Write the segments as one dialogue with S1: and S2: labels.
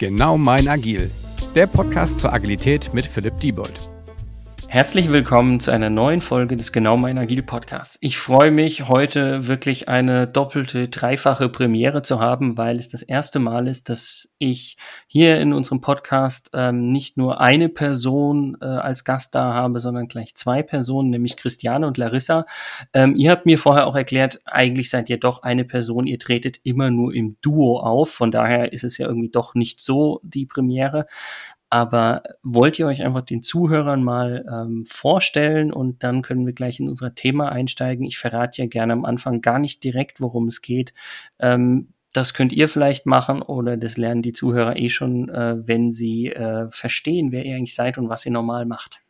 S1: Genau mein Agil, der Podcast zur Agilität mit Philipp Diebold.
S2: Herzlich willkommen zu einer neuen Folge des Genau mein Agil Podcasts. Ich freue mich, heute wirklich eine doppelte, dreifache Premiere zu haben, weil es das erste Mal ist, dass ich hier in unserem Podcast ähm, nicht nur eine Person äh, als Gast da habe, sondern gleich zwei Personen, nämlich Christiane und Larissa. Ähm, ihr habt mir vorher auch erklärt, eigentlich seid ihr doch eine Person, ihr tretet immer nur im Duo auf. Von daher ist es ja irgendwie doch nicht so die Premiere. Aber wollt ihr euch einfach den Zuhörern mal ähm, vorstellen und dann können wir gleich in unser Thema einsteigen. Ich verrate ja gerne am Anfang gar nicht direkt, worum es geht. Ähm, das könnt ihr vielleicht machen oder das lernen die Zuhörer eh schon, äh, wenn sie äh, verstehen, wer ihr eigentlich seid und was ihr normal macht.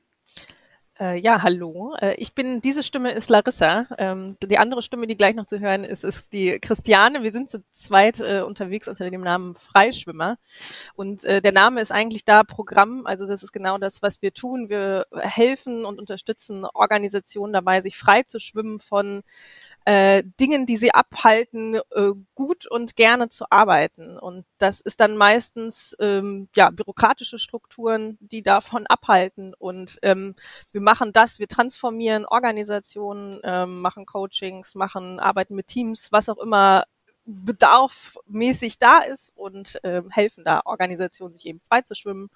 S3: Äh, ja, hallo. Äh, ich bin, diese Stimme ist Larissa. Ähm, die andere Stimme, die gleich noch zu hören ist, ist die Christiane. Wir sind zu zweit äh, unterwegs unter dem Namen Freischwimmer. Und der Name ist eigentlich da Programm. Also das ist genau das, was wir tun. Wir helfen und unterstützen Organisationen dabei, sich frei zu schwimmen von äh, Dingen, die sie abhalten, äh, gut und gerne zu arbeiten. Und das ist dann meistens ähm, ja bürokratische Strukturen, die davon abhalten. Und ähm, wir machen das, wir transformieren Organisationen, ähm, machen Coachings, machen Arbeiten mit Teams, was auch immer bedarfmäßig da ist und ähm, helfen da Organisationen, sich eben frei zu schwimmen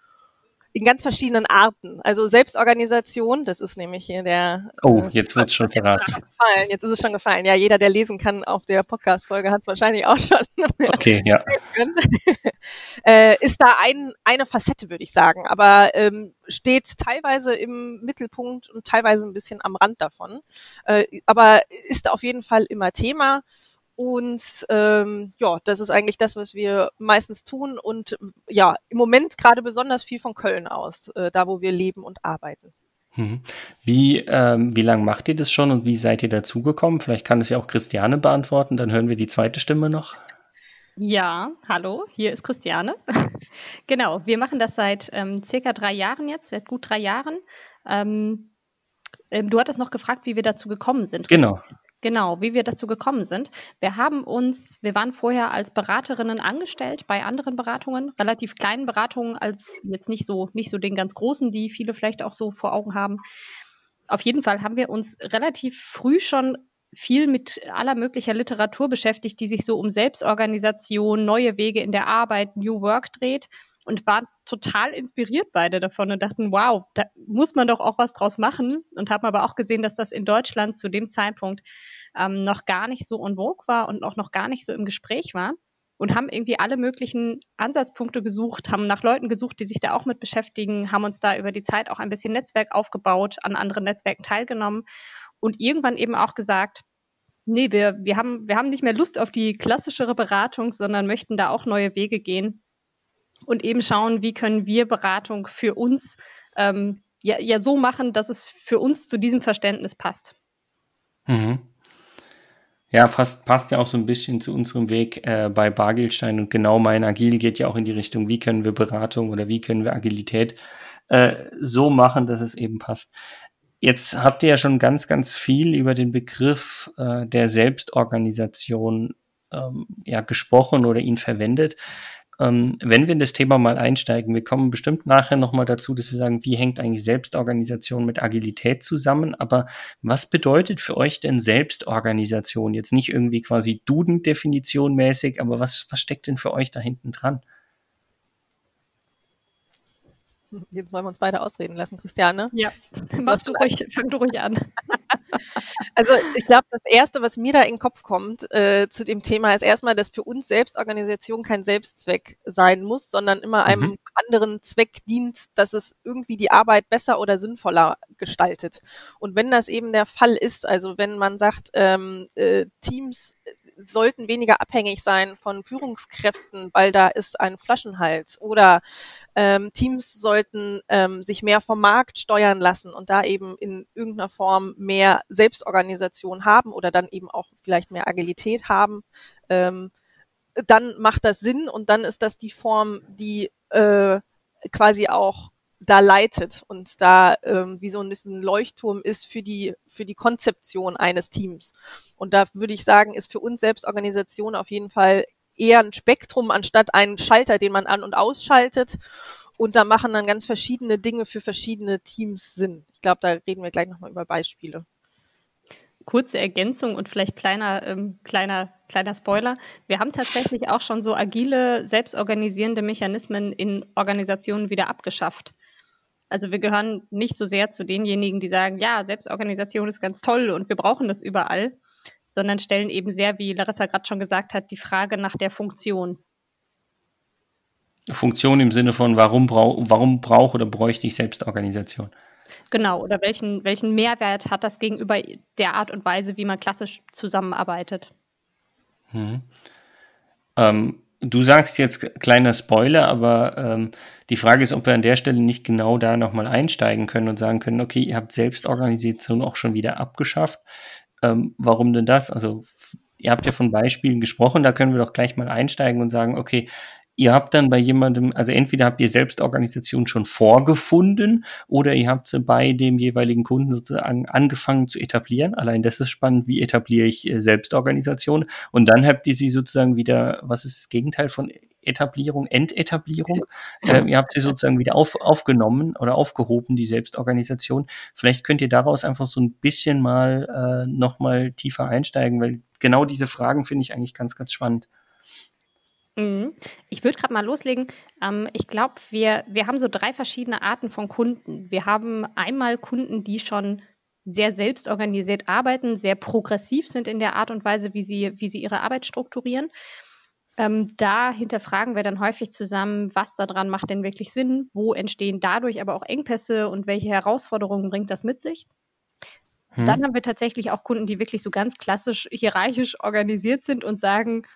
S3: in ganz verschiedenen Arten. Also Selbstorganisation, das ist nämlich hier der.
S2: Oh, äh, jetzt wird's schon verraten.
S3: Gefallen. Jetzt ist es schon gefallen. Ja, jeder, der lesen kann auf der Podcast-Folge, hat es wahrscheinlich auch schon.
S2: Okay, ja.
S3: äh, ist da ein, eine Facette, würde ich sagen, aber ähm, steht teilweise im Mittelpunkt und teilweise ein bisschen am Rand davon. Äh, aber ist auf jeden Fall immer Thema und ähm, ja, das ist eigentlich das, was wir meistens tun. Und ja, im Moment gerade besonders viel von Köln aus, äh, da wo wir leben und arbeiten.
S2: Mhm. Wie, ähm, wie lange macht ihr das schon und wie seid ihr dazugekommen? Vielleicht kann es ja auch Christiane beantworten, dann hören wir die zweite Stimme noch.
S4: Ja, hallo, hier ist Christiane. genau, wir machen das seit ähm, circa drei Jahren jetzt, seit gut drei Jahren. Ähm, ähm du hattest noch gefragt, wie wir dazu gekommen sind.
S2: Genau.
S4: Genau, wie wir dazu gekommen sind. Wir haben uns, wir waren vorher als Beraterinnen angestellt bei anderen Beratungen, relativ kleinen Beratungen, als jetzt nicht so, nicht so den ganz großen, die viele vielleicht auch so vor Augen haben. Auf jeden Fall haben wir uns relativ früh schon viel mit aller möglicher Literatur beschäftigt, die sich so um Selbstorganisation, neue Wege in der Arbeit, New Work dreht und waren total inspiriert beide davon und dachten, wow, da muss man doch auch was draus machen und haben aber auch gesehen, dass das in Deutschland zu dem Zeitpunkt ähm, noch gar nicht so en vogue war und auch noch gar nicht so im Gespräch war und haben irgendwie alle möglichen Ansatzpunkte gesucht, haben nach Leuten gesucht, die sich da auch mit beschäftigen, haben uns da über die Zeit auch ein bisschen Netzwerk aufgebaut, an anderen Netzwerken teilgenommen und irgendwann eben auch gesagt, nee, wir, wir, haben, wir haben nicht mehr Lust auf die klassischere Beratung, sondern möchten da auch neue Wege gehen und eben schauen, wie können wir Beratung für uns ähm, ja, ja so machen, dass es für uns zu diesem Verständnis passt.
S2: Mhm. Ja, passt, passt ja auch so ein bisschen zu unserem Weg äh, bei Bargelstein und genau mein Agil geht ja auch in die Richtung, wie können wir Beratung oder wie können wir Agilität äh, so machen, dass es eben passt. Jetzt habt ihr ja schon ganz, ganz viel über den Begriff äh, der Selbstorganisation ähm, ja, gesprochen oder ihn verwendet. Ähm, wenn wir in das Thema mal einsteigen, wir kommen bestimmt nachher nochmal dazu, dass wir sagen, wie hängt eigentlich Selbstorganisation mit Agilität zusammen, aber was bedeutet für euch denn Selbstorganisation? Jetzt nicht irgendwie quasi Duden-Definition mäßig, aber was, was steckt denn für euch da hinten dran?
S3: Jetzt wollen wir uns beide ausreden lassen, Christiane.
S4: Ja, machst du ruhig, fang du ruhig an.
S3: Also ich glaube, das Erste, was mir da in den Kopf kommt äh, zu dem Thema, ist erstmal, dass für uns Selbstorganisation kein Selbstzweck sein muss, sondern immer einem mhm. anderen Zweck dient, dass es irgendwie die Arbeit besser oder sinnvoller gestaltet. Und wenn das eben der Fall ist, also wenn man sagt, ähm, äh, Teams sollten weniger abhängig sein von Führungskräften, weil da ist ein Flaschenhals. Oder ähm, Teams sollten ähm, sich mehr vom Markt steuern lassen und da eben in irgendeiner Form mehr Selbstorganisation haben oder dann eben auch vielleicht mehr Agilität haben. Ähm, dann macht das Sinn und dann ist das die Form, die äh, quasi auch da leitet und da ähm, wie so ein bisschen Leuchtturm ist für die für die Konzeption eines Teams. Und da würde ich sagen, ist für uns Selbstorganisation auf jeden Fall eher ein Spektrum anstatt einen Schalter, den man an- und ausschaltet. Und da machen dann ganz verschiedene Dinge für verschiedene Teams Sinn. Ich glaube, da reden wir gleich nochmal über Beispiele
S4: kurze Ergänzung und vielleicht kleiner, ähm, kleiner, kleiner Spoiler. Wir haben tatsächlich auch schon so agile, selbstorganisierende Mechanismen in Organisationen wieder abgeschafft. Also wir gehören nicht so sehr zu denjenigen, die sagen, ja, Selbstorganisation ist ganz toll und wir brauchen das überall, sondern stellen eben sehr, wie Larissa gerade schon gesagt hat, die Frage nach der Funktion.
S2: Funktion im Sinne von, warum, brau warum brauche oder bräuchte ich Selbstorganisation?
S4: Genau, oder welchen, welchen Mehrwert hat das gegenüber der Art und Weise, wie man klassisch zusammenarbeitet?
S2: Mhm. Ähm, du sagst jetzt kleiner Spoiler, aber ähm, die Frage ist, ob wir an der Stelle nicht genau da nochmal einsteigen können und sagen können, okay, ihr habt Selbstorganisation auch schon wieder abgeschafft. Ähm, warum denn das? Also ihr habt ja von Beispielen gesprochen, da können wir doch gleich mal einsteigen und sagen, okay, ihr habt dann bei jemandem, also entweder habt ihr Selbstorganisation schon vorgefunden oder ihr habt sie bei dem jeweiligen Kunden sozusagen angefangen zu etablieren. Allein das ist spannend, wie etabliere ich äh, Selbstorganisation. Und dann habt ihr sie sozusagen wieder, was ist das Gegenteil von Etablierung, Entetablierung? äh, ihr habt sie sozusagen wieder auf, aufgenommen oder aufgehoben, die Selbstorganisation. Vielleicht könnt ihr daraus einfach so ein bisschen mal äh, nochmal tiefer einsteigen, weil genau diese Fragen finde ich eigentlich ganz, ganz spannend.
S4: Mhm. Ich würde gerade mal loslegen. Ähm, ich glaube, wir, wir haben so drei verschiedene Arten von Kunden. Wir haben einmal Kunden, die schon sehr selbstorganisiert arbeiten, sehr progressiv sind in der Art und Weise, wie sie, wie sie ihre Arbeit strukturieren. Ähm, da hinterfragen wir dann häufig zusammen, was daran macht denn wirklich Sinn, wo entstehen dadurch aber auch Engpässe und welche Herausforderungen bringt das mit sich. Hm. Dann haben wir tatsächlich auch Kunden, die wirklich so ganz klassisch hierarchisch organisiert sind und sagen,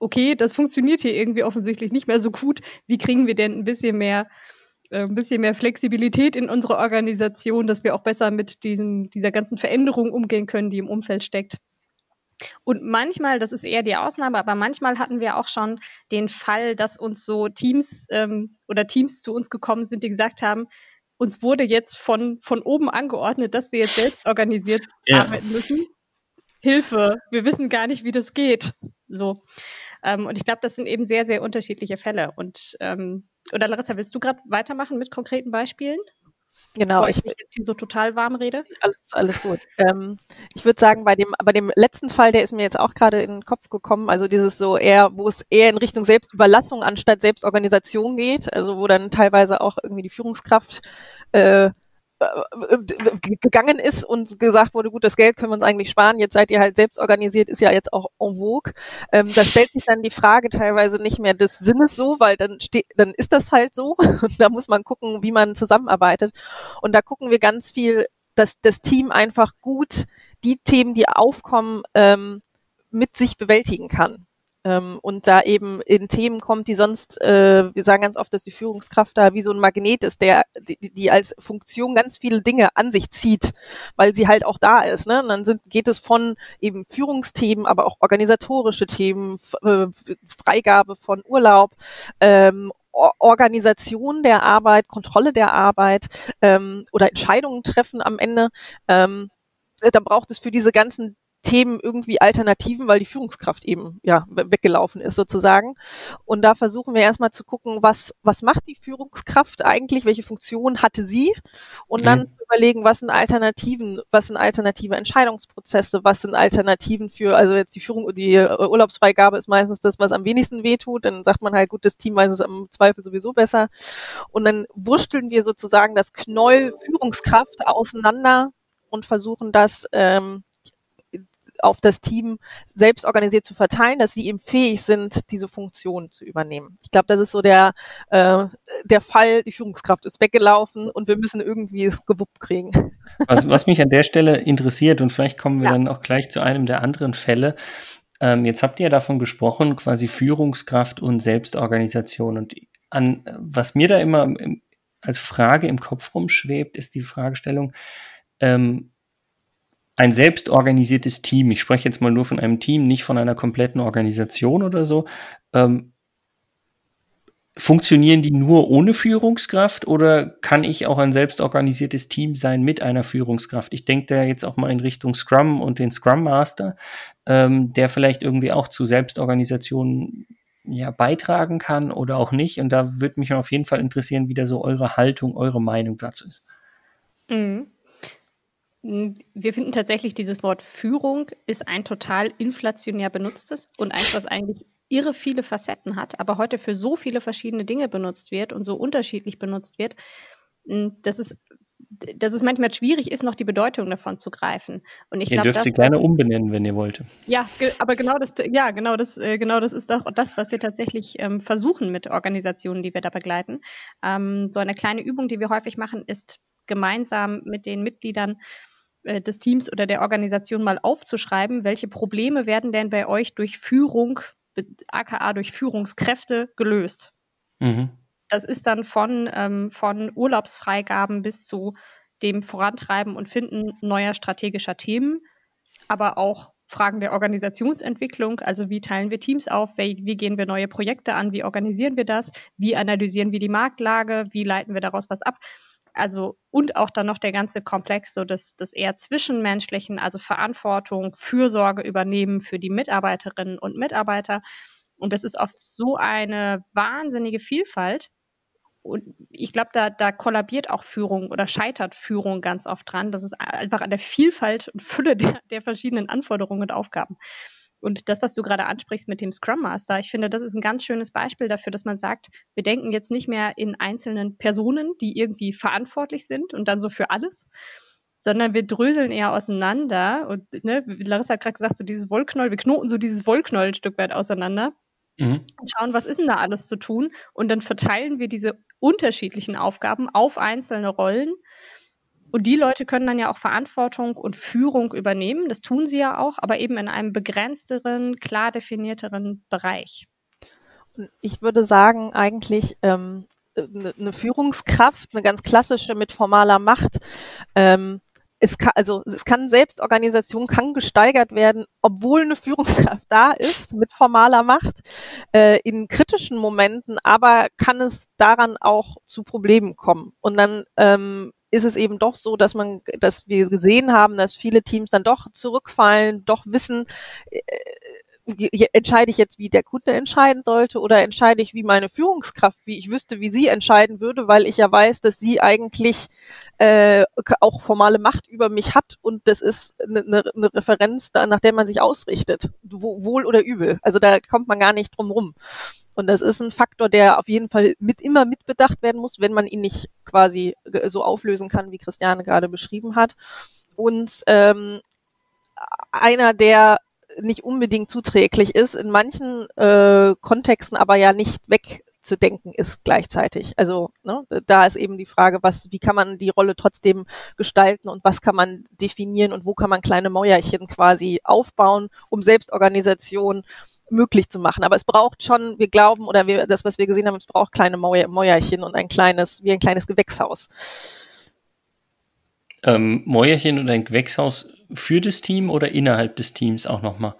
S4: okay, das funktioniert hier irgendwie offensichtlich nicht mehr so gut. Wie kriegen wir denn ein bisschen mehr, äh, ein bisschen mehr Flexibilität in unsere Organisation, dass wir auch besser mit diesen, dieser ganzen Veränderung umgehen können, die im Umfeld steckt? Und manchmal, das ist eher die Ausnahme, aber manchmal hatten wir auch schon den Fall, dass uns so Teams ähm, oder Teams zu uns gekommen sind, die gesagt haben, uns wurde jetzt von, von oben angeordnet, dass wir jetzt selbst organisiert ja. arbeiten müssen. Hilfe, wir wissen gar nicht, wie das geht. So. Ähm, und ich glaube, das sind eben sehr, sehr unterschiedliche Fälle. Und ähm, oder Larissa, willst du gerade weitermachen mit konkreten Beispielen?
S3: Genau,
S4: ich mich jetzt hier so total warm rede.
S3: Alles, alles gut. Ähm, ich würde sagen, bei dem, bei dem letzten Fall, der ist mir jetzt auch gerade in den Kopf gekommen, also dieses so eher, wo es eher in Richtung Selbstüberlassung anstatt Selbstorganisation geht, also wo dann teilweise auch irgendwie die Führungskraft äh, gegangen ist und gesagt wurde, gut, das Geld können wir uns eigentlich sparen, jetzt seid ihr halt selbst organisiert, ist ja jetzt auch en vogue. Ähm, da stellt sich dann die Frage teilweise nicht mehr des Sinnes so, weil dann steht, dann ist das halt so und da muss man gucken, wie man zusammenarbeitet. Und da gucken wir ganz viel, dass das Team einfach gut die Themen, die aufkommen, ähm, mit sich bewältigen kann ähm, und da eben in Themen kommt, die sonst, äh, wir sagen ganz oft, dass die Führungskraft da wie so ein Magnet ist, der, die, die als Funktion ganz viele Dinge an sich zieht, weil sie halt auch da ist. Ne? Und dann sind, geht es von eben Führungsthemen, aber auch organisatorische Themen, äh, Freigabe von Urlaub, ähm, Organisation der Arbeit, Kontrolle der Arbeit ähm, oder Entscheidungen treffen am Ende. Ähm, dann braucht es für diese ganzen Themen irgendwie Alternativen, weil die Führungskraft eben ja weggelaufen ist sozusagen. Und da versuchen wir erstmal zu gucken, was was macht die Führungskraft eigentlich, welche Funktion hatte sie? Und mhm. dann zu überlegen, was sind Alternativen, was sind alternative Entscheidungsprozesse, was sind Alternativen für also jetzt die Führung die äh, Urlaubsfreigabe ist meistens das, was am wenigsten wehtut, dann sagt man halt gut, das Team weiß es am Zweifel sowieso besser. Und dann wursteln wir sozusagen das Knoll Führungskraft auseinander und versuchen das ähm, auf das Team selbst organisiert zu verteilen, dass sie eben fähig sind, diese Funktion zu übernehmen. Ich glaube, das ist so der, äh, der Fall, die Führungskraft ist weggelaufen und wir müssen irgendwie es gewuppt kriegen.
S2: Was, was mich an der Stelle interessiert, und vielleicht kommen wir ja. dann auch gleich zu einem der anderen Fälle, ähm, jetzt habt ihr ja davon gesprochen, quasi Führungskraft und Selbstorganisation. Und an, was mir da immer als Frage im Kopf rumschwebt, ist die Fragestellung, ähm, ein selbstorganisiertes Team, ich spreche jetzt mal nur von einem Team, nicht von einer kompletten Organisation oder so, ähm, funktionieren die nur ohne Führungskraft oder kann ich auch ein selbstorganisiertes Team sein mit einer Führungskraft? Ich denke da jetzt auch mal in Richtung Scrum und den Scrum Master, ähm, der vielleicht irgendwie auch zu Selbstorganisation ja, beitragen kann oder auch nicht. Und da würde mich auf jeden Fall interessieren, wie da so eure Haltung, eure Meinung dazu ist.
S4: Mhm. Wir finden tatsächlich, dieses Wort Führung ist ein total inflationär benutztes und eins, was eigentlich irre viele Facetten hat, aber heute für so viele verschiedene Dinge benutzt wird und so unterschiedlich benutzt wird, dass es, dass es manchmal schwierig ist, noch die Bedeutung davon zu greifen. Und ich
S2: ihr glaub, dürft das, sie gerne umbenennen, wenn ihr wollt.
S4: Ja, aber genau das, ja, genau das, äh, genau das ist doch das, was wir tatsächlich ähm, versuchen mit Organisationen, die wir da begleiten. Ähm, so eine kleine Übung, die wir häufig machen, ist gemeinsam mit den Mitgliedern äh, des Teams oder der Organisation mal aufzuschreiben, welche Probleme werden denn bei euch durch Führung, aka durch Führungskräfte gelöst. Mhm. Das ist dann von, ähm, von Urlaubsfreigaben bis zu dem Vorantreiben und Finden neuer strategischer Themen, aber auch Fragen der Organisationsentwicklung, also wie teilen wir Teams auf, wie, wie, gehen wir neue Projekte an, wie organisieren wir das, wie analysieren wir die Marktlage, wie leiten wir daraus was ab also und auch dann noch der ganze Komplex, so das, das eher zwischenmenschlichen, also Verantwortung, Fürsorge übernehmen für die Mitarbeiterinnen und Mitarbeiter. Und das ist oft so eine wahnsinnige Vielfalt. Und ich glaube, da, da kollabiert auch Führung oder scheitert Führung ganz oft dran. Das ist einfach an der Vielfalt und Fülle der, der verschiedenen Anforderungen und Aufgaben. Und das, was du gerade ansprichst mit dem Scrum Master, ich finde, das ist ein ganz schönes Beispiel dafür, dass man sagt, wir denken jetzt nicht mehr in einzelnen Personen, die irgendwie verantwortlich sind und dann so für alles, sondern wir dröseln eher auseinander. Und ne, Larissa hat gerade gesagt, so dieses Wollknäuel, wir knoten so dieses Wollknäuel ein Stück weit auseinander. Mhm. Und schauen, was ist denn da alles zu tun? Und dann verteilen wir diese unterschiedlichen Aufgaben auf einzelne Rollen und die Leute können dann ja auch Verantwortung und Führung übernehmen. Das tun sie ja auch, aber eben in einem begrenzteren, klar definierteren Bereich.
S3: Ich würde sagen, eigentlich ähm, eine Führungskraft, eine ganz klassische mit formaler Macht. Ähm, es kann, also es kann Selbstorganisation kann gesteigert werden, obwohl eine Führungskraft da ist mit formaler Macht äh, in kritischen Momenten, aber kann es daran auch zu Problemen kommen. Und dann ähm, ist es eben doch so, dass man, dass wir gesehen haben, dass viele Teams dann doch zurückfallen, doch wissen, äh, entscheide ich jetzt, wie der Kunde entscheiden sollte oder entscheide ich, wie meine Führungskraft, wie ich wüsste, wie sie entscheiden würde, weil ich ja weiß, dass sie eigentlich äh, auch formale Macht über mich hat und das ist eine, eine ne Referenz, nach der man sich ausrichtet, wohl oder übel. Also da kommt man gar nicht drum rum. Und das ist ein Faktor, der auf jeden Fall mit immer mitbedacht werden muss, wenn man ihn nicht quasi so auflösen kann, wie Christiane gerade beschrieben hat. Und ähm, einer, der nicht unbedingt zuträglich ist, in manchen äh, Kontexten aber ja nicht wegzudenken ist gleichzeitig. Also ne, da ist eben die Frage, was, wie kann man die Rolle trotzdem gestalten und was kann man definieren und wo kann man kleine Mäuerchen quasi aufbauen, um Selbstorganisation möglich zu machen. Aber es braucht schon, wir glauben oder wir, das, was wir gesehen haben, es braucht kleine Mäuerchen und ein kleines, wie ein kleines Gewächshaus.
S2: Ähm, Mäuerchen und ein Gewächshaus für das Team oder innerhalb des Teams auch nochmal?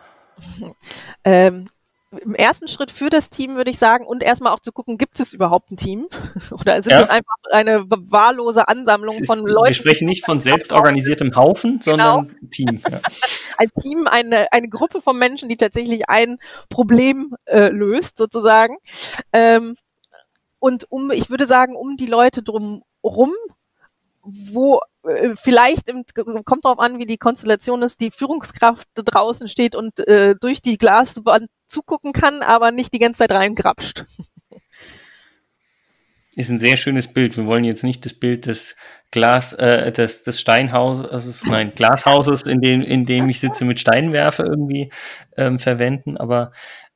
S3: Ähm, Im ersten Schritt für das Team würde ich sagen und erstmal auch zu gucken, gibt es überhaupt ein Team oder sind ja. es einfach eine wahllose Ansammlung ist, von Leuten?
S2: Wir sprechen nicht von selbstorganisiertem Haufen, sondern genau. Team. Ja.
S3: ein Team, eine, eine Gruppe von Menschen, die tatsächlich ein Problem äh, löst sozusagen. Ähm, und um, ich würde sagen, um die Leute drum rum wo vielleicht im, kommt darauf an, wie die Konstellation ist, die Führungskraft draußen steht und äh, durch die Glaswand zugucken kann, aber nicht die ganze Zeit reingrapscht.
S2: Ist ein sehr schönes Bild. Wir wollen jetzt nicht das Bild des Glas, äh, des, des Steinhauses, nein, Glashauses, in dem, in dem ich sitze mit Steinwerfer irgendwie ähm, verwenden, aber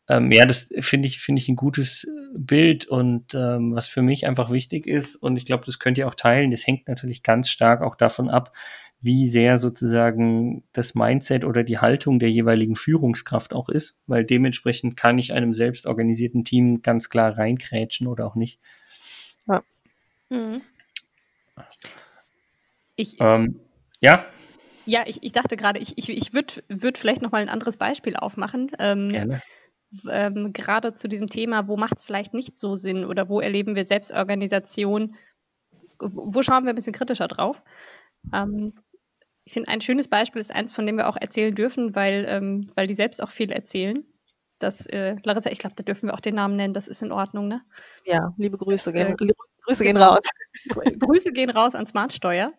S2: ähm, ja, das finde ich, finde ich ein gutes Bild und ähm, was für mich einfach wichtig ist und ich glaube, das könnt ihr auch teilen, das hängt natürlich ganz stark auch davon ab, wie sehr sozusagen das Mindset oder die Haltung der jeweiligen Führungskraft auch ist, weil dementsprechend kann ich einem selbstorganisierten Team ganz klar reinkrätschen oder auch nicht. Ja. Mhm.
S4: Ich, ähm, ja. Ja, ich, ich dachte gerade, ich, ich, ich würde würd vielleicht noch mal ein anderes Beispiel aufmachen. Ähm, Gerne ähm, gerade zu diesem Thema, wo macht es vielleicht nicht so Sinn oder wo erleben wir Selbstorganisation, wo schauen wir ein bisschen kritischer drauf. Ähm, ich finde, ein schönes Beispiel ist eins, von dem wir auch erzählen dürfen, weil, ähm, weil die selbst auch viel erzählen. Das, äh, Larissa, ich glaube, da dürfen wir auch den Namen nennen, das ist in Ordnung, ne?
S3: Ja, liebe Grüße,
S4: das,
S3: äh, gehen, Grüße gehen raus.
S4: Grüße gehen raus an Smartsteuer.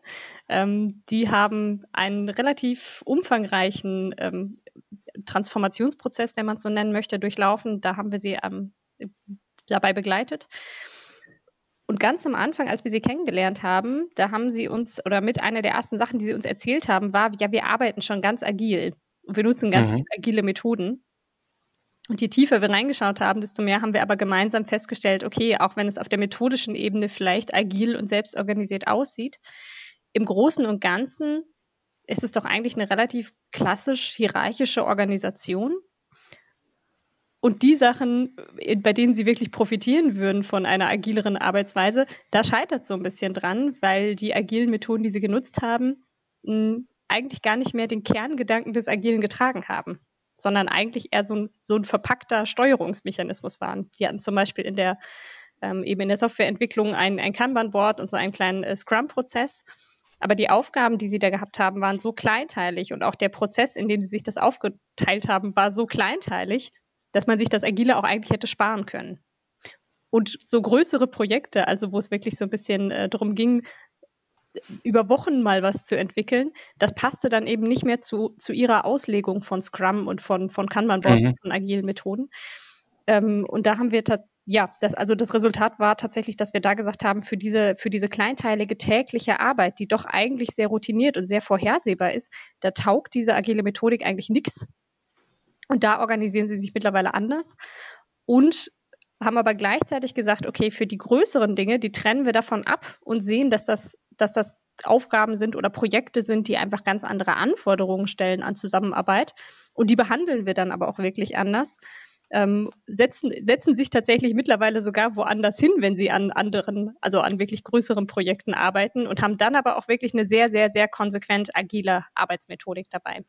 S4: Ähm, die haben einen relativ umfangreichen ähm, Transformationsprozess, wenn man es so nennen möchte, durchlaufen. Da haben wir sie ähm, dabei begleitet. Und ganz am Anfang, als wir sie kennengelernt haben, da haben sie uns, oder mit einer der ersten Sachen, die sie uns erzählt haben, war, ja, wir arbeiten schon ganz agil. Und wir nutzen ganz mhm. agile Methoden. Und je tiefer wir reingeschaut haben, desto mehr haben wir aber gemeinsam festgestellt, okay, auch wenn es auf der methodischen Ebene vielleicht agil und selbstorganisiert aussieht, im Großen und Ganzen ist es doch eigentlich eine relativ klassisch hierarchische Organisation. Und die Sachen, äh, bei denen sie wirklich profitieren würden von einer agileren Arbeitsweise, da scheitert so ein bisschen dran, weil die agilen Methoden, die sie genutzt haben, eigentlich gar nicht mehr den Kerngedanken des Agilen getragen haben sondern eigentlich eher so ein, so ein verpackter Steuerungsmechanismus waren. Die hatten zum Beispiel in der, ähm, eben in der Softwareentwicklung ein, ein Kanban-Board und so einen kleinen äh, Scrum-Prozess. Aber die Aufgaben, die sie da gehabt haben, waren so kleinteilig und auch der Prozess, in dem sie sich das aufgeteilt haben, war so kleinteilig, dass man sich das Agile auch eigentlich hätte sparen können. Und so größere Projekte, also wo es wirklich so ein bisschen äh, darum ging, über Wochen mal was zu entwickeln, das passte dann eben nicht mehr zu, zu ihrer Auslegung von Scrum und von, von Kanban-Board mhm. von agilen Methoden. Ähm, und da haben wir ja, das, also das Resultat war tatsächlich, dass wir da gesagt haben, für diese, für diese kleinteilige tägliche Arbeit, die doch eigentlich sehr routiniert und sehr vorhersehbar ist, da taugt diese agile Methodik eigentlich nichts. Und da organisieren sie sich mittlerweile anders und haben aber gleichzeitig gesagt, okay, für die größeren Dinge, die trennen wir davon ab und sehen, dass das dass das Aufgaben sind oder Projekte sind, die einfach ganz andere Anforderungen stellen an Zusammenarbeit. Und die behandeln wir dann aber auch wirklich anders. Ähm, setzen, setzen sich tatsächlich mittlerweile sogar woanders hin, wenn sie an anderen, also an wirklich größeren Projekten arbeiten und haben dann aber auch wirklich eine sehr, sehr, sehr konsequent agile Arbeitsmethodik dabei.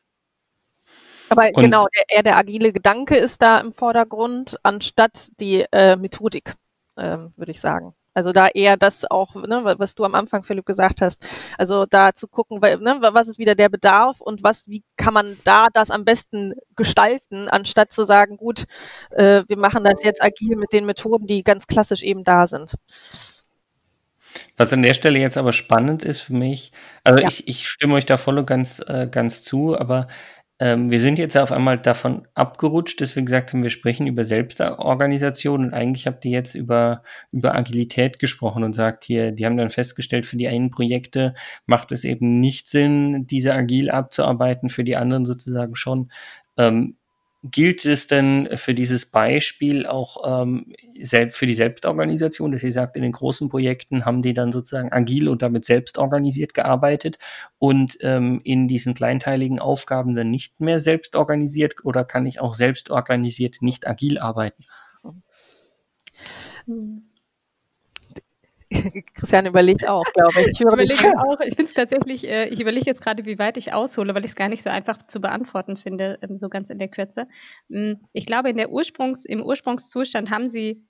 S3: Aber und genau, der, eher der agile Gedanke ist da im Vordergrund, anstatt die äh, Methodik, äh, würde ich sagen. Also da eher das auch, ne, was du am Anfang, Philipp, gesagt hast. Also da zu gucken, ne, was ist wieder der Bedarf und was, wie kann man da das am besten gestalten, anstatt zu sagen, gut, äh, wir machen das jetzt agil mit den Methoden, die ganz klassisch eben da sind.
S2: Was an der Stelle jetzt aber spannend ist für mich, also ja. ich, ich stimme euch da voll und ganz, äh, ganz zu, aber ähm, wir sind jetzt auf einmal davon abgerutscht, dass wir gesagt haben, wir sprechen über Selbstorganisation und eigentlich habt ihr jetzt über, über Agilität gesprochen und sagt hier, die haben dann festgestellt, für die einen Projekte macht es eben nicht Sinn, diese agil abzuarbeiten, für die anderen sozusagen schon. Ähm, gilt es denn für dieses Beispiel auch ähm, für die Selbstorganisation, dass ihr sagt, in den großen Projekten haben die dann sozusagen agil und damit selbst organisiert gearbeitet und ähm, in diesen kleinteiligen Aufgaben dann nicht mehr selbst organisiert oder kann ich auch selbst organisiert nicht agil arbeiten?
S3: Hm. Christian überlegt auch, glaube ich.
S4: Ich überlege auch, ich finde es tatsächlich, äh, ich überlege jetzt gerade, wie weit ich aushole, weil ich es gar nicht so einfach zu beantworten finde, ähm, so ganz in der Kürze. Ähm, ich glaube, in der Ursprungs, im Ursprungszustand haben sie,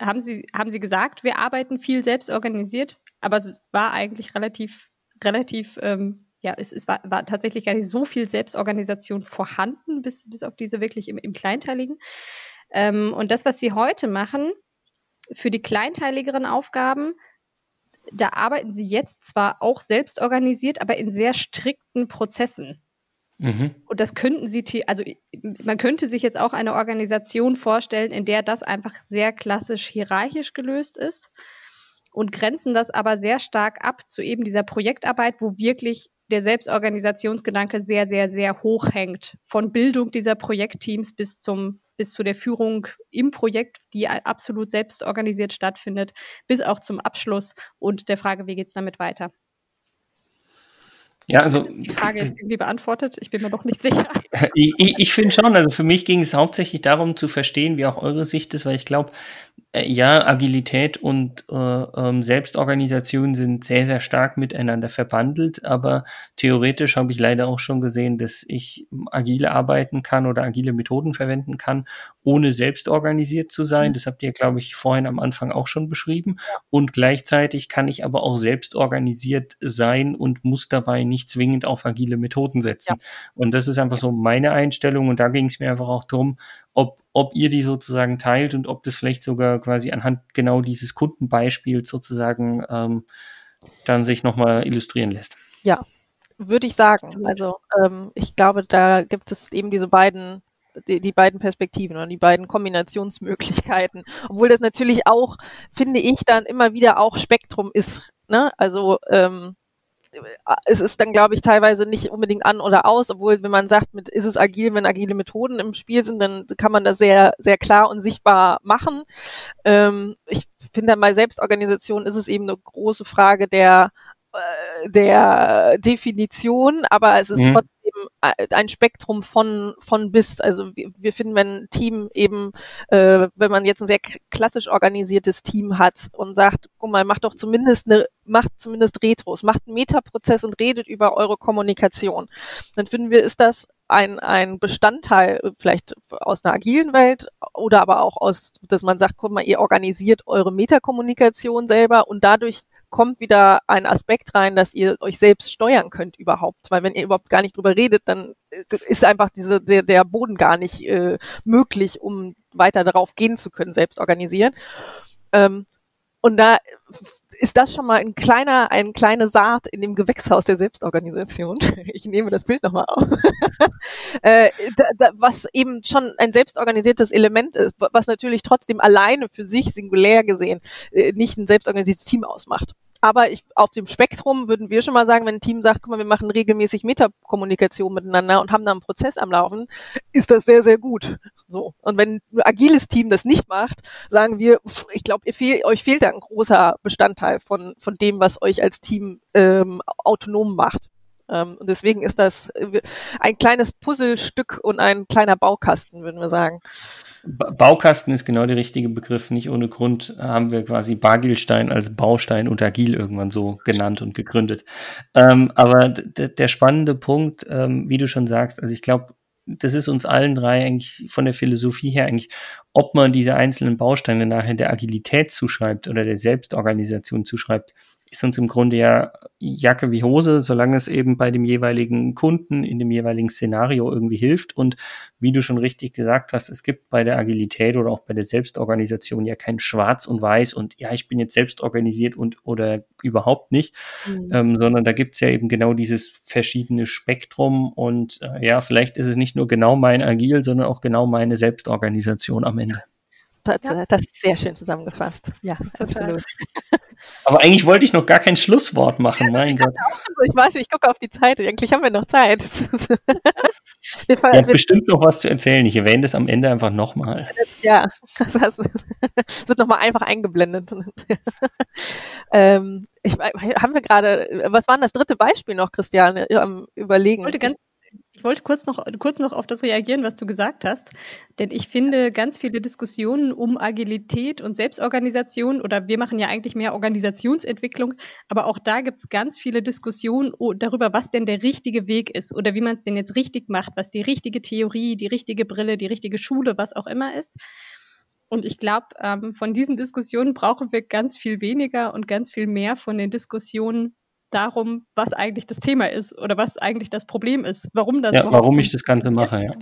S4: haben sie, haben sie gesagt, wir arbeiten viel selbst organisiert, aber es war eigentlich relativ, relativ, ähm, ja, es, es war, war, tatsächlich gar nicht so viel Selbstorganisation vorhanden, bis, bis auf diese wirklich im, im Kleinteiligen. Ähm, und das, was sie heute machen, für die kleinteiligeren Aufgaben, da arbeiten sie jetzt zwar auch selbst organisiert, aber in sehr strikten Prozessen. Mhm. Und das könnten sie, also man könnte sich jetzt auch eine Organisation vorstellen, in der das einfach sehr klassisch hierarchisch gelöst ist und grenzen das aber sehr stark ab zu eben dieser Projektarbeit, wo wirklich der Selbstorganisationsgedanke sehr, sehr, sehr hoch hängt. Von Bildung dieser Projektteams bis zum bis zu der Führung im Projekt, die absolut selbst organisiert stattfindet, bis auch zum Abschluss und der Frage, wie geht es damit weiter.
S2: Ja, also
S4: die Frage jetzt irgendwie beantwortet. Ich bin mir doch nicht sicher.
S2: Ich, ich, ich finde schon, also für mich ging es hauptsächlich darum zu verstehen, wie auch eure Sicht ist, weil ich glaube, äh, ja, Agilität und äh, ähm, Selbstorganisation sind sehr, sehr stark miteinander verbandelt, aber theoretisch habe ich leider auch schon gesehen, dass ich agile arbeiten kann oder agile Methoden verwenden kann, ohne selbst organisiert zu sein. Mhm. Das habt ihr, glaube ich, vorhin am Anfang auch schon beschrieben. Und gleichzeitig kann ich aber auch selbst organisiert sein und muss dabei nicht zwingend auf agile Methoden setzen. Ja. Und das ist einfach so meine Einstellung und da ging es mir einfach auch darum, ob, ob ihr die sozusagen teilt und ob das vielleicht sogar quasi anhand genau dieses Kundenbeispiels sozusagen ähm, dann sich nochmal illustrieren lässt.
S3: Ja, würde ich sagen. Also ähm, ich glaube, da gibt es eben diese beiden die, die beiden Perspektiven und die beiden Kombinationsmöglichkeiten. Obwohl das natürlich auch, finde ich, dann immer wieder auch Spektrum ist. Ne? Also ähm, es ist dann, glaube ich, teilweise nicht unbedingt an oder aus, obwohl, wenn man sagt, mit, ist es agil, wenn agile Methoden im Spiel sind, dann kann man das sehr, sehr klar und sichtbar machen. Ähm, ich finde, bei Selbstorganisation ist es eben eine große Frage der äh, der Definition, aber es ist mhm. trotzdem ein Spektrum von von bis. Also wir, wir finden, wenn ein Team eben, äh, wenn man jetzt ein sehr klassisch organisiertes Team hat und sagt, guck mal, macht doch zumindest eine, macht zumindest Retros, macht einen Metaprozess und redet über eure Kommunikation, dann finden wir, ist das ein, ein Bestandteil vielleicht aus einer agilen Welt oder aber auch aus, dass man sagt, guck mal, ihr organisiert eure Metakommunikation selber und dadurch kommt wieder ein Aspekt rein, dass ihr euch selbst steuern könnt überhaupt. Weil wenn ihr überhaupt gar nicht drüber redet, dann äh, ist einfach diese, der, der Boden gar nicht äh, möglich, um weiter darauf gehen zu können, selbst organisieren. Ähm, und da ist das schon mal ein kleiner, ein kleine Saat in dem Gewächshaus der Selbstorganisation. Ich nehme das Bild nochmal auf. äh, da, da, was eben schon ein selbstorganisiertes Element ist, was natürlich trotzdem alleine für sich singulär gesehen äh, nicht ein selbstorganisiertes Team ausmacht. Aber ich, auf dem Spektrum würden wir schon mal sagen, wenn ein Team sagt, guck mal, wir machen regelmäßig Metakommunikation miteinander und haben da einen Prozess am Laufen, ist das sehr, sehr gut. So. Und wenn ein agiles Team das nicht macht, sagen wir, ich glaube, fehl, euch fehlt da ein großer Bestandteil von, von dem, was euch als Team ähm, autonom macht. Ähm, und deswegen ist das äh, ein kleines Puzzlestück und ein kleiner Baukasten, würden wir sagen.
S2: Baukasten ist genau der richtige Begriff. Nicht ohne Grund haben wir quasi Bagilstein als Baustein und Agil irgendwann so genannt und gegründet. Ähm, aber der spannende Punkt, ähm, wie du schon sagst, also ich glaube, das ist uns allen drei eigentlich von der Philosophie her eigentlich, ob man diese einzelnen Bausteine nachher der Agilität zuschreibt oder der Selbstorganisation zuschreibt, ist uns im Grunde ja Jacke wie Hose, solange es eben bei dem jeweiligen Kunden in dem jeweiligen Szenario irgendwie hilft. Und wie du schon richtig gesagt hast, es gibt bei der Agilität oder auch bei der Selbstorganisation ja kein Schwarz und Weiß und ja, ich bin jetzt selbst organisiert und oder überhaupt nicht, mhm. ähm, sondern da gibt's ja eben genau dieses verschiedene Spektrum und äh, ja, vielleicht ist es nicht nur genau mein Agil, sondern auch genau meine Selbstorganisation am Ende.
S3: Das, ja. das ist sehr schön zusammengefasst. Ja, Total. absolut.
S2: Aber eigentlich wollte ich noch gar kein Schlusswort machen, ja, mein Gott.
S3: So, ich weiß, ich gucke auf die Zeit. Eigentlich haben wir noch Zeit.
S2: Ihr habt bestimmt noch was zu erzählen. Ich erwähne das am Ende einfach nochmal.
S3: Ja, das heißt, es wird nochmal einfach eingeblendet. ähm, ich, haben wir gerade, was war denn das dritte Beispiel noch, Christiane, am Überlegen?
S4: Ich wollte ganz ich wollte kurz noch, kurz noch auf das reagieren, was du gesagt hast. Denn ich finde ganz viele Diskussionen um Agilität und Selbstorganisation oder wir machen ja eigentlich mehr Organisationsentwicklung, aber auch da gibt es ganz viele Diskussionen darüber, was denn der richtige Weg ist oder wie man es denn jetzt richtig macht, was die richtige Theorie, die richtige Brille, die richtige Schule, was auch immer ist. Und ich glaube, ähm, von diesen Diskussionen brauchen wir ganz viel weniger und ganz viel mehr von den Diskussionen darum, was eigentlich das Thema ist oder was eigentlich das Problem ist, warum das
S2: ja, warum ich das Ganze mache, ja.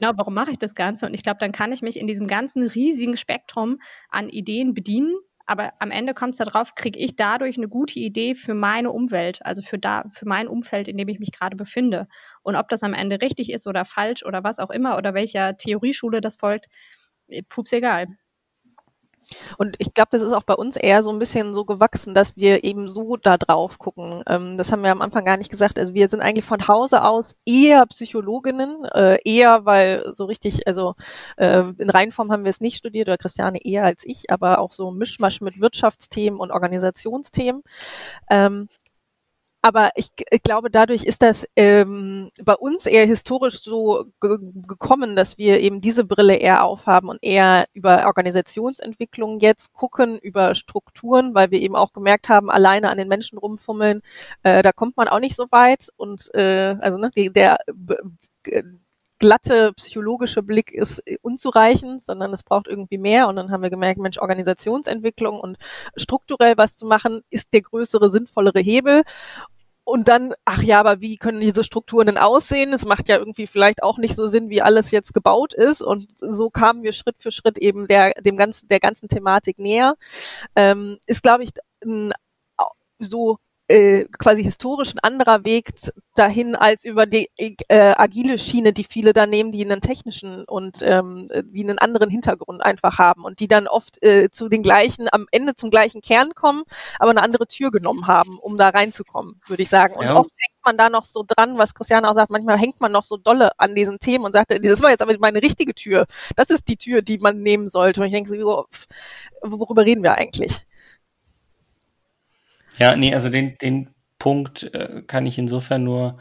S4: Genau, warum mache ich das Ganze? Und ich glaube, dann kann ich mich in diesem ganzen riesigen Spektrum an Ideen bedienen. Aber am Ende kommt es darauf, kriege ich dadurch eine gute Idee für meine Umwelt, also für da, für mein Umfeld, in dem ich mich gerade befinde. Und ob das am Ende richtig ist oder falsch oder was auch immer oder welcher Theorieschule das folgt, äh, pups egal.
S3: Und ich glaube, das ist auch bei uns eher so ein bisschen so gewachsen, dass wir eben so da drauf gucken. Ähm, das haben wir am Anfang gar nicht gesagt. Also wir sind eigentlich von Hause aus eher Psychologinnen, äh, eher, weil so richtig, also äh, in Reinform haben wir es nicht studiert, oder Christiane eher als ich, aber auch so Mischmasch mit Wirtschaftsthemen und Organisationsthemen. Ähm, aber ich, ich, glaube, dadurch ist das ähm, bei uns eher historisch so ge gekommen, dass wir eben diese Brille eher aufhaben und eher über Organisationsentwicklung jetzt gucken, über Strukturen, weil wir eben auch gemerkt haben, alleine an den Menschen rumfummeln, äh, da kommt man auch nicht so weit. Und äh, also ne, der glatte psychologische Blick ist unzureichend, sondern es braucht irgendwie mehr. Und dann haben wir gemerkt, Mensch, Organisationsentwicklung und strukturell was zu machen, ist der größere, sinnvollere Hebel. Und dann, ach ja, aber wie können diese Strukturen denn aussehen? Es macht ja irgendwie vielleicht auch nicht so Sinn, wie alles jetzt gebaut ist. Und so kamen wir Schritt für Schritt eben der, dem ganzen, der ganzen Thematik näher. Ähm, ist, glaube ich, ein, so äh, quasi historisch ein anderer Weg dahin als über die äh, agile Schiene, die viele da nehmen, die einen technischen und ähm, die einen anderen Hintergrund einfach haben und die dann oft äh, zu den gleichen, am Ende zum gleichen Kern kommen, aber eine andere Tür genommen haben, um da reinzukommen, würde ich sagen. Und ja. oft hängt man da noch so dran, was Christiane auch sagt, manchmal hängt man noch so dolle an diesen Themen und sagt, das war jetzt aber meine richtige Tür. Das ist die Tür, die man nehmen sollte. Und ich denke so, worüber reden wir eigentlich?
S2: Ja, nee, also den, den Punkt äh, kann ich insofern nur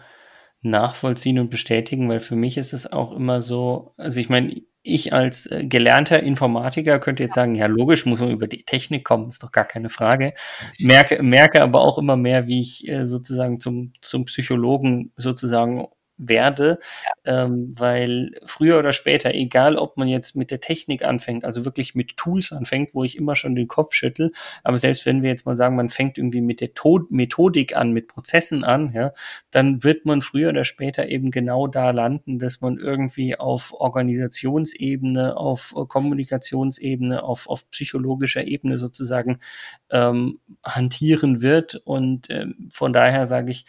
S2: nachvollziehen und bestätigen, weil für mich ist es auch immer so, also ich meine, ich als äh, gelernter Informatiker könnte jetzt sagen, ja, logisch, muss man über die Technik kommen, ist doch gar keine Frage. Merke, merke aber auch immer mehr, wie ich äh, sozusagen zum, zum Psychologen sozusagen werde, ähm, weil früher oder später, egal ob man jetzt mit der Technik anfängt, also wirklich mit Tools anfängt, wo ich immer schon den Kopf schüttel, aber selbst wenn wir jetzt mal sagen, man fängt irgendwie mit der Tod Methodik an, mit Prozessen an, ja, dann wird man früher oder später eben genau da landen, dass man irgendwie auf Organisationsebene, auf Kommunikationsebene, auf, auf psychologischer Ebene sozusagen ähm, hantieren wird. Und ähm, von daher sage ich,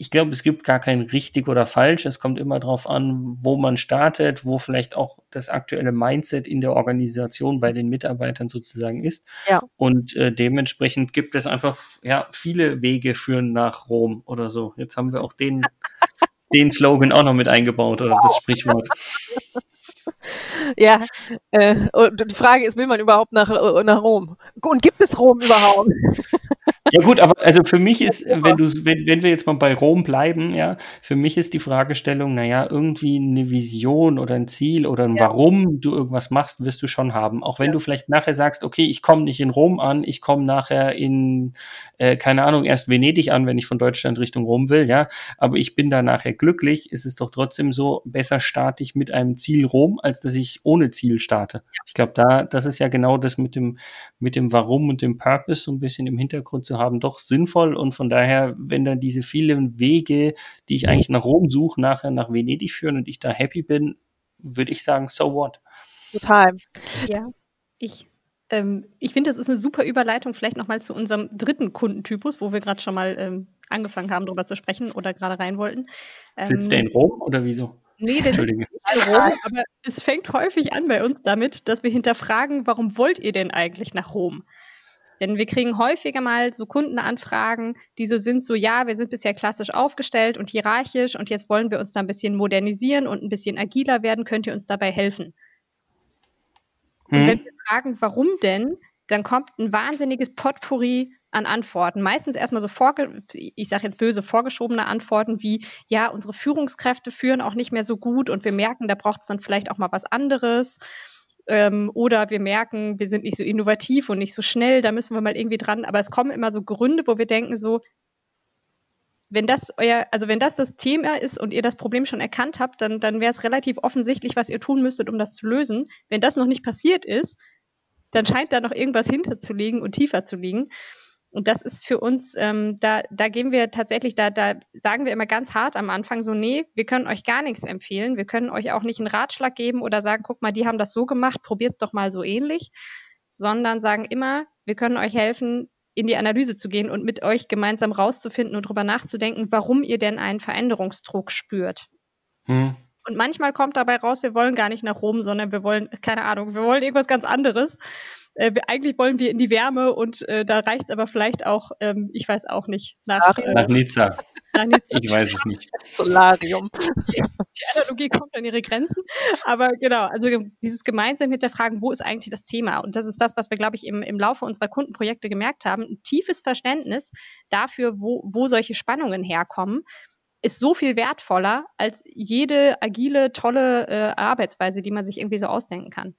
S2: ich glaube, es gibt gar kein richtig oder falsch. Es kommt immer darauf an, wo man startet, wo vielleicht auch das aktuelle Mindset in der Organisation bei den Mitarbeitern sozusagen ist. Ja. Und äh, dementsprechend gibt es einfach ja viele Wege führen nach Rom oder so. Jetzt haben wir auch den, den Slogan auch noch mit eingebaut oder wow. das Sprichwort.
S3: Ja, äh, und die Frage ist, will man überhaupt nach, äh, nach Rom? Und gibt es Rom überhaupt?
S2: Ja gut, aber also für mich ist, wenn du, wenn, wenn wir jetzt mal bei Rom bleiben, ja, für mich ist die Fragestellung, naja, irgendwie eine Vision oder ein Ziel oder ein ja. Warum du irgendwas machst, wirst du schon haben. Auch wenn ja. du vielleicht nachher sagst, okay, ich komme nicht in Rom an, ich komme nachher in, äh, keine Ahnung, erst Venedig an, wenn ich von Deutschland Richtung Rom will, ja, aber ich bin da nachher glücklich, ist es doch trotzdem so, besser starte ich mit einem Ziel Rom, als dass ich ohne Ziel starte. Ich glaube, da, das ist ja genau das mit dem, mit dem Warum und dem Purpose so ein bisschen im Hintergrund zu haben, doch sinnvoll. Und von daher, wenn dann diese vielen Wege, die ich eigentlich nach Rom suche, nachher nach Venedig führen und ich da happy bin, würde ich sagen, so what?
S3: Total.
S4: Ja, ich ähm, ich finde, das ist eine super Überleitung vielleicht nochmal zu unserem dritten Kundentypus, wo wir gerade schon mal ähm, angefangen haben, darüber zu sprechen oder gerade rein wollten.
S2: Ähm, Sitzt der in Rom oder wieso?
S4: Nee, sitzt in Rom, aber es fängt häufig an bei uns damit, dass wir hinterfragen, warum wollt ihr denn eigentlich nach Rom? Denn wir kriegen häufiger mal so Kundenanfragen, diese sind so, ja, wir sind bisher klassisch aufgestellt und hierarchisch und jetzt wollen wir uns da ein bisschen modernisieren und ein bisschen agiler werden, könnt ihr uns dabei helfen? Und wenn hm. wir fragen, warum denn, dann kommt ein wahnsinniges Potpourri an Antworten. Meistens erstmal so vorge ich sage jetzt böse vorgeschobene Antworten wie, ja, unsere Führungskräfte führen auch nicht mehr so gut und wir merken, da braucht es dann vielleicht auch mal was anderes. Ähm, oder wir merken, wir sind nicht so innovativ und nicht so schnell, da müssen wir mal irgendwie dran. Aber es kommen immer so Gründe, wo wir denken so, wenn das euer, also wenn das das Thema ist und ihr das Problem schon erkannt habt, dann, dann wäre es relativ offensichtlich, was ihr tun müsstet, um das zu lösen. Wenn das noch nicht passiert ist, dann scheint da noch irgendwas hinterzulegen und tiefer zu liegen. Und das ist für uns, ähm, da, da gehen wir tatsächlich, da, da sagen wir immer ganz hart am Anfang so, nee, wir können euch gar nichts empfehlen. Wir können euch auch nicht einen Ratschlag geben oder sagen, guck mal, die haben das so gemacht, probiert's doch mal so ähnlich, sondern sagen immer, wir können euch helfen, in die Analyse zu gehen und mit euch gemeinsam rauszufinden und drüber nachzudenken, warum ihr denn einen Veränderungsdruck spürt. Hm. Und manchmal kommt dabei raus, wir wollen gar nicht nach Rom, sondern wir wollen, keine Ahnung, wir wollen irgendwas ganz anderes äh, eigentlich wollen wir in die Wärme und äh, da reicht es aber vielleicht auch, ähm, ich weiß auch nicht,
S2: nach, äh, nach Nizza. Nach Nizza. Ich weiß es nicht.
S3: Solarium.
S4: Die, die Analogie kommt an ihre Grenzen. Aber genau, also dieses gemeinsam hinterfragen, wo ist eigentlich das Thema? Und das ist das, was wir, glaube ich, im, im Laufe unserer Kundenprojekte gemerkt haben. Ein tiefes Verständnis dafür, wo, wo solche Spannungen herkommen ist so viel wertvoller als jede agile, tolle äh, Arbeitsweise, die man sich irgendwie so ausdenken kann.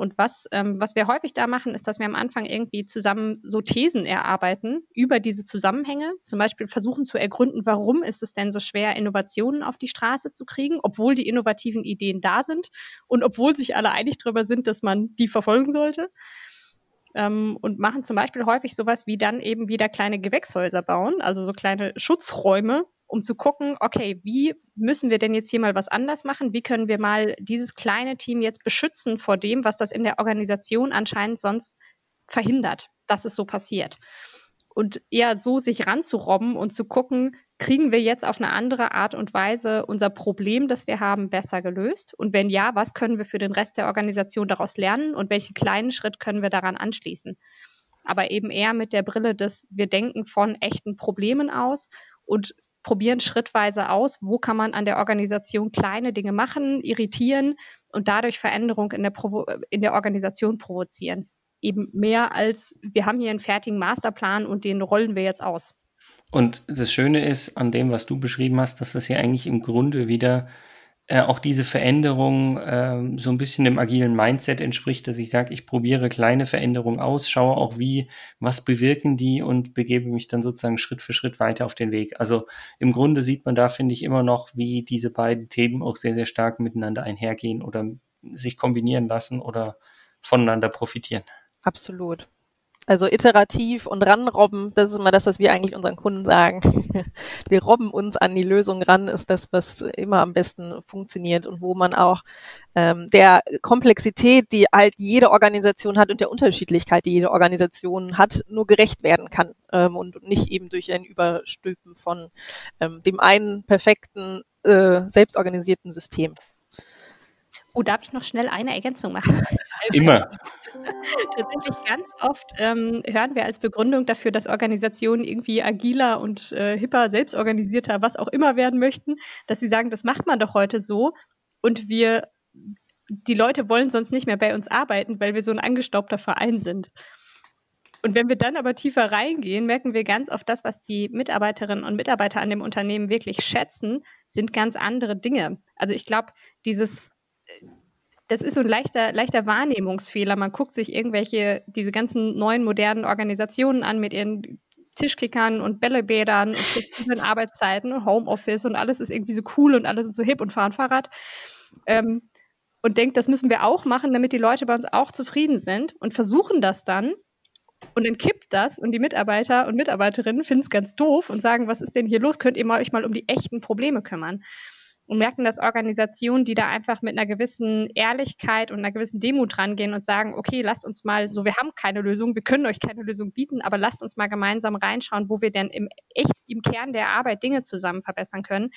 S4: Und was, ähm, was wir häufig da machen, ist, dass wir am Anfang irgendwie zusammen so Thesen erarbeiten über diese Zusammenhänge. Zum Beispiel versuchen zu ergründen, warum ist es denn so schwer, Innovationen auf die Straße zu kriegen, obwohl die innovativen Ideen da sind und obwohl sich alle einig darüber sind, dass man die verfolgen sollte. ähm, und machen zum Beispiel häufig sowas wie dann eben wieder kleine Gewächshäuser bauen, also so kleine Schutzräume, um zu gucken, okay, wie müssen wir denn jetzt hier mal was anders machen? Wie können wir mal dieses kleine Team jetzt beschützen vor dem, was das in der Organisation anscheinend sonst verhindert, dass es so passiert? Und eher so sich ranzurobben und zu gucken, kriegen wir jetzt auf eine andere Art und Weise unser Problem, das wir haben, besser gelöst? Und wenn ja, was können wir für den Rest der Organisation daraus lernen und welchen kleinen Schritt können wir daran anschließen? Aber eben eher mit der Brille, dass wir denken von echten Problemen aus und probieren schrittweise aus, wo kann man an der Organisation kleine Dinge machen, irritieren und dadurch Veränderung in der, Provo in der Organisation provozieren eben mehr als wir haben hier einen fertigen Masterplan und den rollen wir jetzt aus.
S2: Und das Schöne ist an dem, was du beschrieben hast, dass das ja eigentlich im Grunde wieder äh, auch diese Veränderung äh, so ein bisschen dem agilen Mindset entspricht, dass ich sage, ich probiere kleine Veränderungen aus, schaue auch wie, was bewirken die und begebe mich dann sozusagen Schritt für Schritt weiter auf den Weg. Also im Grunde sieht man da, finde ich, immer noch, wie diese beiden Themen auch sehr, sehr stark miteinander einhergehen oder sich kombinieren lassen oder voneinander profitieren.
S3: Absolut. Also iterativ und ranrobben, das ist immer das, was wir eigentlich unseren Kunden sagen. Wir robben uns an die Lösung ran, ist das, was immer am besten funktioniert und wo man auch ähm, der Komplexität, die halt jede Organisation hat und der Unterschiedlichkeit, die jede Organisation hat, nur gerecht werden kann ähm, und nicht eben durch ein Überstülpen von ähm, dem einen perfekten, äh, selbstorganisierten System.
S4: Oh, darf ich noch schnell eine Ergänzung machen?
S2: Immer.
S4: Tatsächlich ganz oft ähm, hören wir als Begründung dafür, dass Organisationen irgendwie agiler und äh, hipper, selbstorganisierter, was auch immer werden möchten, dass sie sagen, das macht man doch heute so und wir, die Leute wollen sonst nicht mehr bei uns arbeiten, weil wir so ein angestaubter Verein sind. Und wenn wir dann aber tiefer reingehen, merken wir ganz oft, das, was die Mitarbeiterinnen und Mitarbeiter an dem Unternehmen wirklich schätzen, sind ganz andere Dinge. Also ich glaube, dieses das ist so ein leichter, leichter Wahrnehmungsfehler. Man guckt sich irgendwelche, diese ganzen neuen modernen Organisationen an mit ihren Tischkickern und Bällebädern und flexiblen Arbeitszeiten und Homeoffice und alles ist irgendwie so cool und alles ist so hip und fahren Fahrrad. Ähm, und denkt, das müssen wir auch machen, damit die Leute bei uns auch zufrieden sind und versuchen das dann. Und dann kippt das und die Mitarbeiter und Mitarbeiterinnen finden es ganz doof und sagen, was ist denn hier los? Könnt ihr mal euch mal um die echten Probleme kümmern? Und merken, dass Organisationen, die da einfach mit einer gewissen Ehrlichkeit und einer gewissen Demut rangehen und sagen, okay, lasst uns mal so, wir haben keine Lösung, wir können euch keine Lösung bieten, aber lasst uns mal gemeinsam reinschauen, wo wir denn im echt im Kern der Arbeit Dinge zusammen verbessern können.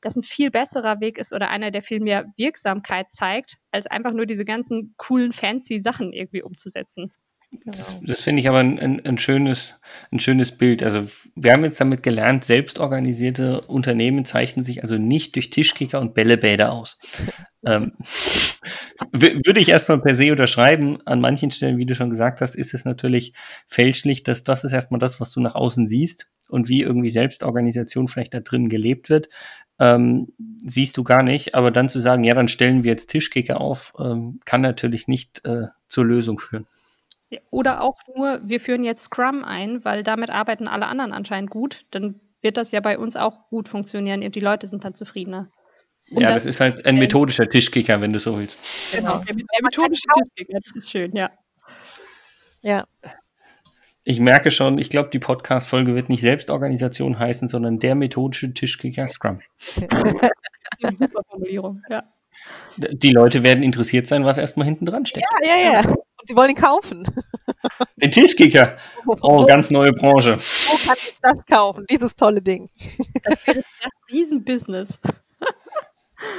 S4: Das ein viel besserer Weg ist oder einer, der viel mehr Wirksamkeit zeigt, als einfach nur diese ganzen coolen, fancy Sachen irgendwie umzusetzen.
S2: Das, das finde ich aber ein, ein, ein, schönes, ein schönes Bild. Also wir haben jetzt damit gelernt, selbstorganisierte Unternehmen zeichnen sich also nicht durch Tischkicker und Bällebäder aus. ähm, würde ich erstmal per se unterschreiben. An manchen Stellen, wie du schon gesagt hast, ist es natürlich fälschlich, dass das ist erstmal das, was du nach außen siehst und wie irgendwie Selbstorganisation vielleicht da drin gelebt wird. Ähm, siehst du gar nicht, aber dann zu sagen, ja, dann stellen wir jetzt Tischkicker auf, ähm, kann natürlich nicht äh, zur Lösung führen.
S4: Oder auch nur, wir führen jetzt Scrum ein, weil damit arbeiten alle anderen anscheinend gut. Dann wird das ja bei uns auch gut funktionieren und die Leute sind dann zufriedener.
S2: Und ja, das, das, ist halt ein methodischer Tischkicker, wenn du so willst.
S4: Genau, der, der methodische Tischkicker, das ist schön, ja.
S3: Ja.
S2: Ich merke schon, ich glaube, die Podcast-Folge wird nicht Selbstorganisation heißen, sondern der methodische Tischkicker Scrum.
S4: Super Formulierung, ja.
S2: Die Leute werden interessiert sein, was erstmal hinten dran steckt.
S3: Ja, ja, ja. Und sie wollen ihn kaufen.
S2: Den Tischkicker. Oh, ganz neue Branche.
S3: Wo kann ich das kaufen, dieses tolle Ding?
S4: Das wäre das Riesenbusiness.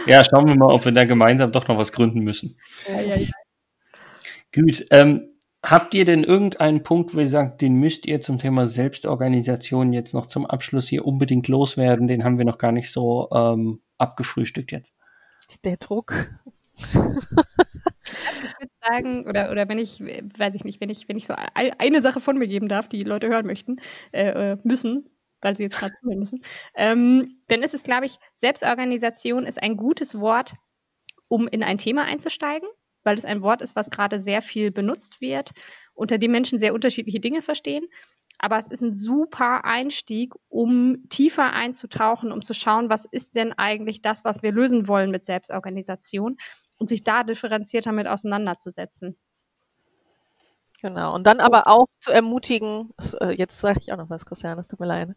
S2: Ja, schauen wir mal, ob wir da gemeinsam doch noch was gründen müssen. Ja, ja, ja. Gut. Ähm, habt ihr denn irgendeinen Punkt, wo ihr sagt, den müsst ihr zum Thema Selbstorganisation jetzt noch zum Abschluss hier unbedingt loswerden? Den haben wir noch gar nicht so ähm, abgefrühstückt jetzt.
S3: Der Druck.
S4: Sagen, oder, oder wenn ich, weiß ich nicht, wenn ich, wenn ich so eine Sache von mir geben darf, die Leute hören möchten, äh, äh müssen, weil sie jetzt gerade zuhören müssen, ähm, dann ist es, glaube ich, Selbstorganisation ist ein gutes Wort, um in ein Thema einzusteigen, weil es ein Wort ist, was gerade sehr viel benutzt wird, unter dem Menschen sehr unterschiedliche Dinge verstehen. Aber es ist ein super Einstieg, um tiefer einzutauchen, um zu schauen, was ist denn eigentlich das, was wir lösen wollen mit Selbstorganisation und sich da differenzierter mit auseinanderzusetzen.
S3: Genau. Und dann aber auch zu ermutigen, äh, jetzt sage ich auch noch was, Christian, es tut mir leid.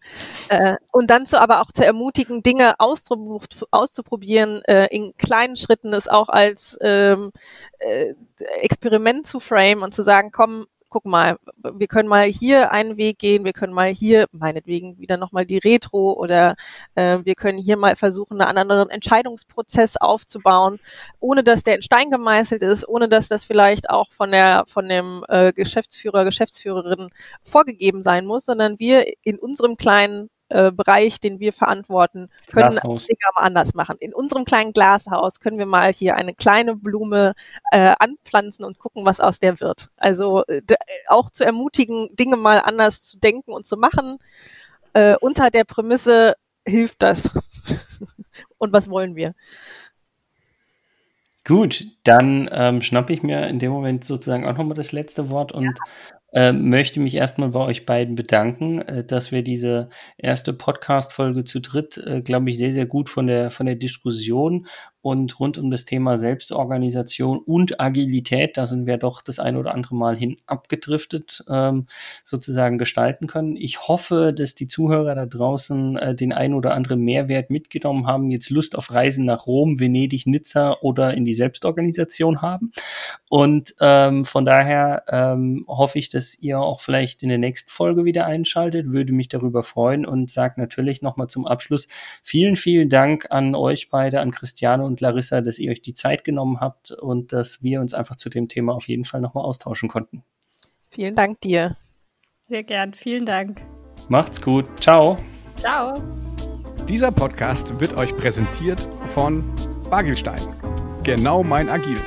S3: Äh, und dann zu aber auch zu ermutigen, Dinge auszuprobieren, äh, in kleinen Schritten, es auch als ähm, äh, Experiment zu frame und zu sagen, komm, guck mal, wir können mal hier einen Weg gehen, wir können mal hier meinetwegen wieder nochmal die Retro oder äh, wir können hier mal versuchen, einen anderen Entscheidungsprozess aufzubauen, ohne dass der in Stein gemeißelt ist, ohne dass das vielleicht auch von der von dem äh, Geschäftsführer, Geschäftsführerin vorgegeben sein muss, sondern wir in unserem kleinen äh, Bereich, den wir verantworten, können. Dinge mal anders machen. In unserem kleinen Glashaus können wir mal hier eine kleine Blume äh, anpflanzen und gucken, was aus der wird. Also äh, auch zu ermutigen, Dinge mal anders zu denken und zu machen, äh, unter der Prämisse hilft das. und was wollen wir?
S2: Gut, dann ähm, schnappe ich mir in dem Moment sozusagen auch nochmal das letzte Wort und ja. Äh, möchte mich erstmal bei euch beiden bedanken, äh, dass wir diese erste Podcast-Folge zu dritt, äh, glaube ich, sehr, sehr gut von der, von der Diskussion und rund um das Thema Selbstorganisation und Agilität, da sind wir doch das ein oder andere Mal hin abgedriftet, ähm, sozusagen gestalten können. Ich hoffe, dass die Zuhörer da draußen äh, den ein oder anderen Mehrwert mitgenommen haben, jetzt Lust auf Reisen nach Rom, Venedig, Nizza oder in die Selbstorganisation haben. Und ähm, von daher ähm, hoffe ich, dass ihr auch vielleicht in der nächsten Folge wieder einschaltet, würde mich darüber freuen und sage natürlich nochmal zum Abschluss vielen, vielen Dank an euch beide, an Christiane und Larissa, dass ihr euch die Zeit genommen habt und dass wir uns einfach zu dem Thema auf jeden Fall nochmal austauschen konnten.
S3: Vielen Dank dir.
S4: Sehr gern, vielen Dank.
S2: Macht's gut. Ciao.
S4: Ciao.
S1: Dieser Podcast wird euch präsentiert von Bagelstein. Genau mein Agil.